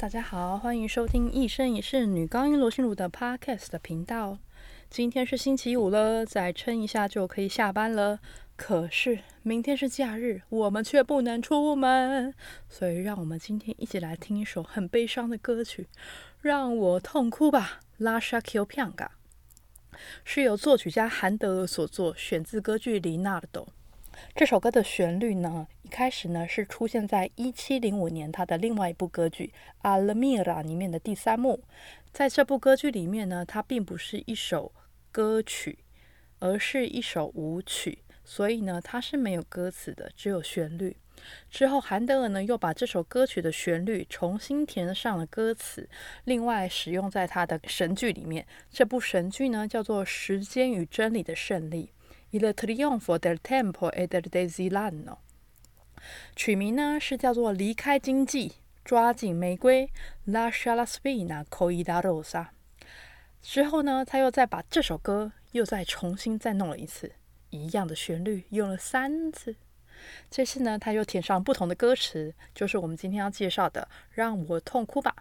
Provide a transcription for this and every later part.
大家好，欢迎收听一生一世女高音罗心如的 Podcast 频道。今天是星期五了，再撑一下就可以下班了。可是明天是假日，我们却不能出门，所以让我们今天一起来听一首很悲伤的歌曲，《让我痛哭吧》。拉沙 Q 片嘎，是由作曲家韩德尔所作，选自歌剧《里纳多》。这首歌的旋律呢，一开始呢是出现在一七零五年他的另外一部歌剧《阿拉米拉》里面的第三幕。在这部歌剧里面呢，它并不是一首歌曲，而是一首舞曲，所以呢，它是没有歌词的，只有旋律。之后，韩德尔呢又把这首歌曲的旋律重新填上了歌词，另外使用在他的神剧里面。这部神剧呢叫做《时间与真理的胜利》。Il trionfo del tempo e del desilano，取名呢是叫做“离开经济，抓紧玫瑰 ”，Lascia la spina coi la rosa。之后呢，他又再把这首歌又再重新再弄了一次，一样的旋律用了三次。这次呢，他又填上不同的歌词，就是我们今天要介绍的《让我痛哭吧》。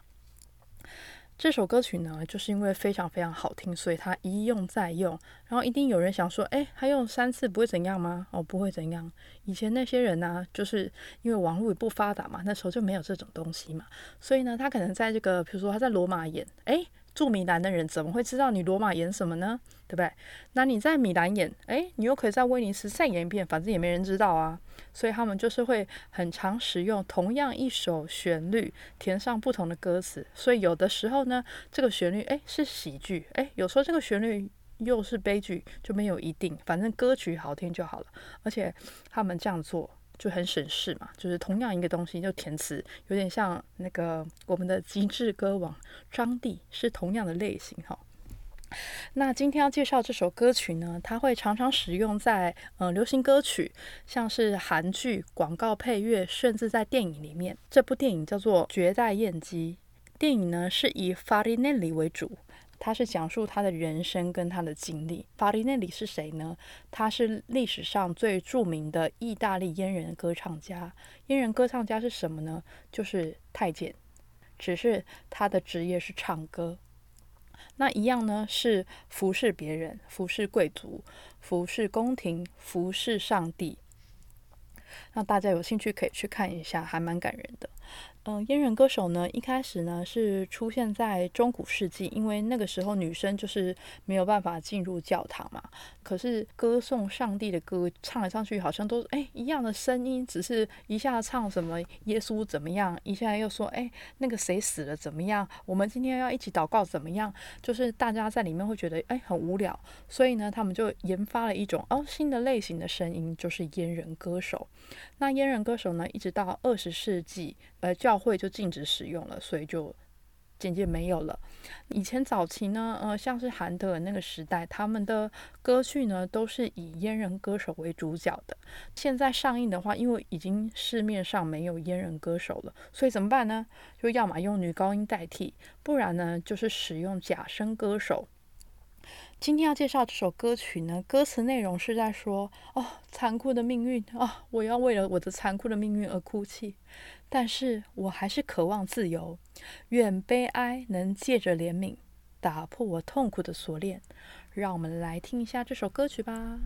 这首歌曲呢，就是因为非常非常好听，所以它一用再用。然后一定有人想说，哎，他用三次不会怎样吗？哦，不会怎样。以前那些人呢，就是因为网络也不发达嘛，那时候就没有这种东西嘛，所以呢，他可能在这个，比如说他在罗马演，哎。住米兰的人怎么会知道你罗马演什么呢？对不对？那你在米兰演，诶，你又可以在威尼斯再演一遍，反正也没人知道啊。所以他们就是会很常使用同样一首旋律，填上不同的歌词。所以有的时候呢，这个旋律诶是喜剧，诶，有时候这个旋律又是悲剧，就没有一定，反正歌曲好听就好了。而且他们这样做。就很省事嘛，就是同样一个东西就填词，有点像那个我们的极致歌王张帝是同样的类型哈。那今天要介绍这首歌曲呢，它会常常使用在呃流行歌曲，像是韩剧广告配乐，甚至在电影里面。这部电影叫做《绝代艳姬》，电影呢是以法里内里为主。他是讲述他的人生跟他的经历。法里内里是谁呢？他是历史上最著名的意大利阉人歌唱家。阉人歌唱家是什么呢？就是太监，只是他的职业是唱歌。那一样呢，是服侍别人，服侍贵族，服侍宫廷，服侍上帝。那大家有兴趣可以去看一下，还蛮感人的。嗯，阉人歌手呢，一开始呢是出现在中古世纪，因为那个时候女生就是没有办法进入教堂嘛。可是歌颂上帝的歌唱来唱去，好像都哎一样的声音，只是一下唱什么耶稣怎么样，一下又说哎那个谁死了怎么样，我们今天要一起祷告怎么样，就是大家在里面会觉得哎很无聊，所以呢他们就研发了一种哦新的类型的声音，就是阉人歌手。那阉人歌手呢，一直到二十世纪，呃，教教会就禁止使用了，所以就渐渐没有了。以前早期呢，呃，像是韩德尔那个时代，他们的歌剧呢都是以阉人歌手为主角的。现在上映的话，因为已经市面上没有阉人歌手了，所以怎么办呢？就要么用女高音代替，不然呢就是使用假声歌手。今天要介绍这首歌曲呢，歌词内容是在说：哦，残酷的命运啊，我要为了我的残酷的命运而哭泣，但是我还是渴望自由。愿悲哀能借着怜悯打破我痛苦的锁链。让我们来听一下这首歌曲吧。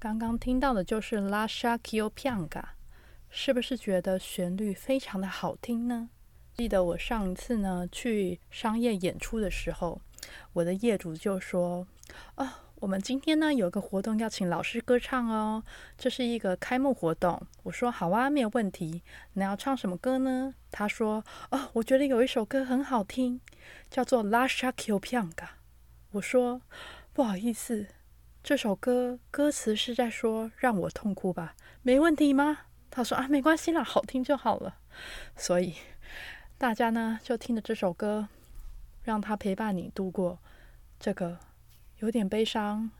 刚刚听到的就是《Lascia Kio Pianga》，是不是觉得旋律非常的好听呢？记得我上一次呢去商业演出的时候，我的业主就说：“哦，我们今天呢有个活动要请老师歌唱哦，这是一个开幕活动。”我说：“好啊，没有问题。你要唱什么歌呢？”他说：“哦，我觉得有一首歌很好听，叫做《Lascia Kio Pianga》。”我说：“不好意思。”这首歌歌词是在说让我痛哭吧？没问题吗？他说啊，没关系啦，好听就好了。所以大家呢就听着这首歌，让它陪伴你度过这个有点悲伤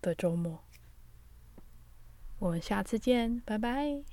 的周末。我们下次见，拜拜。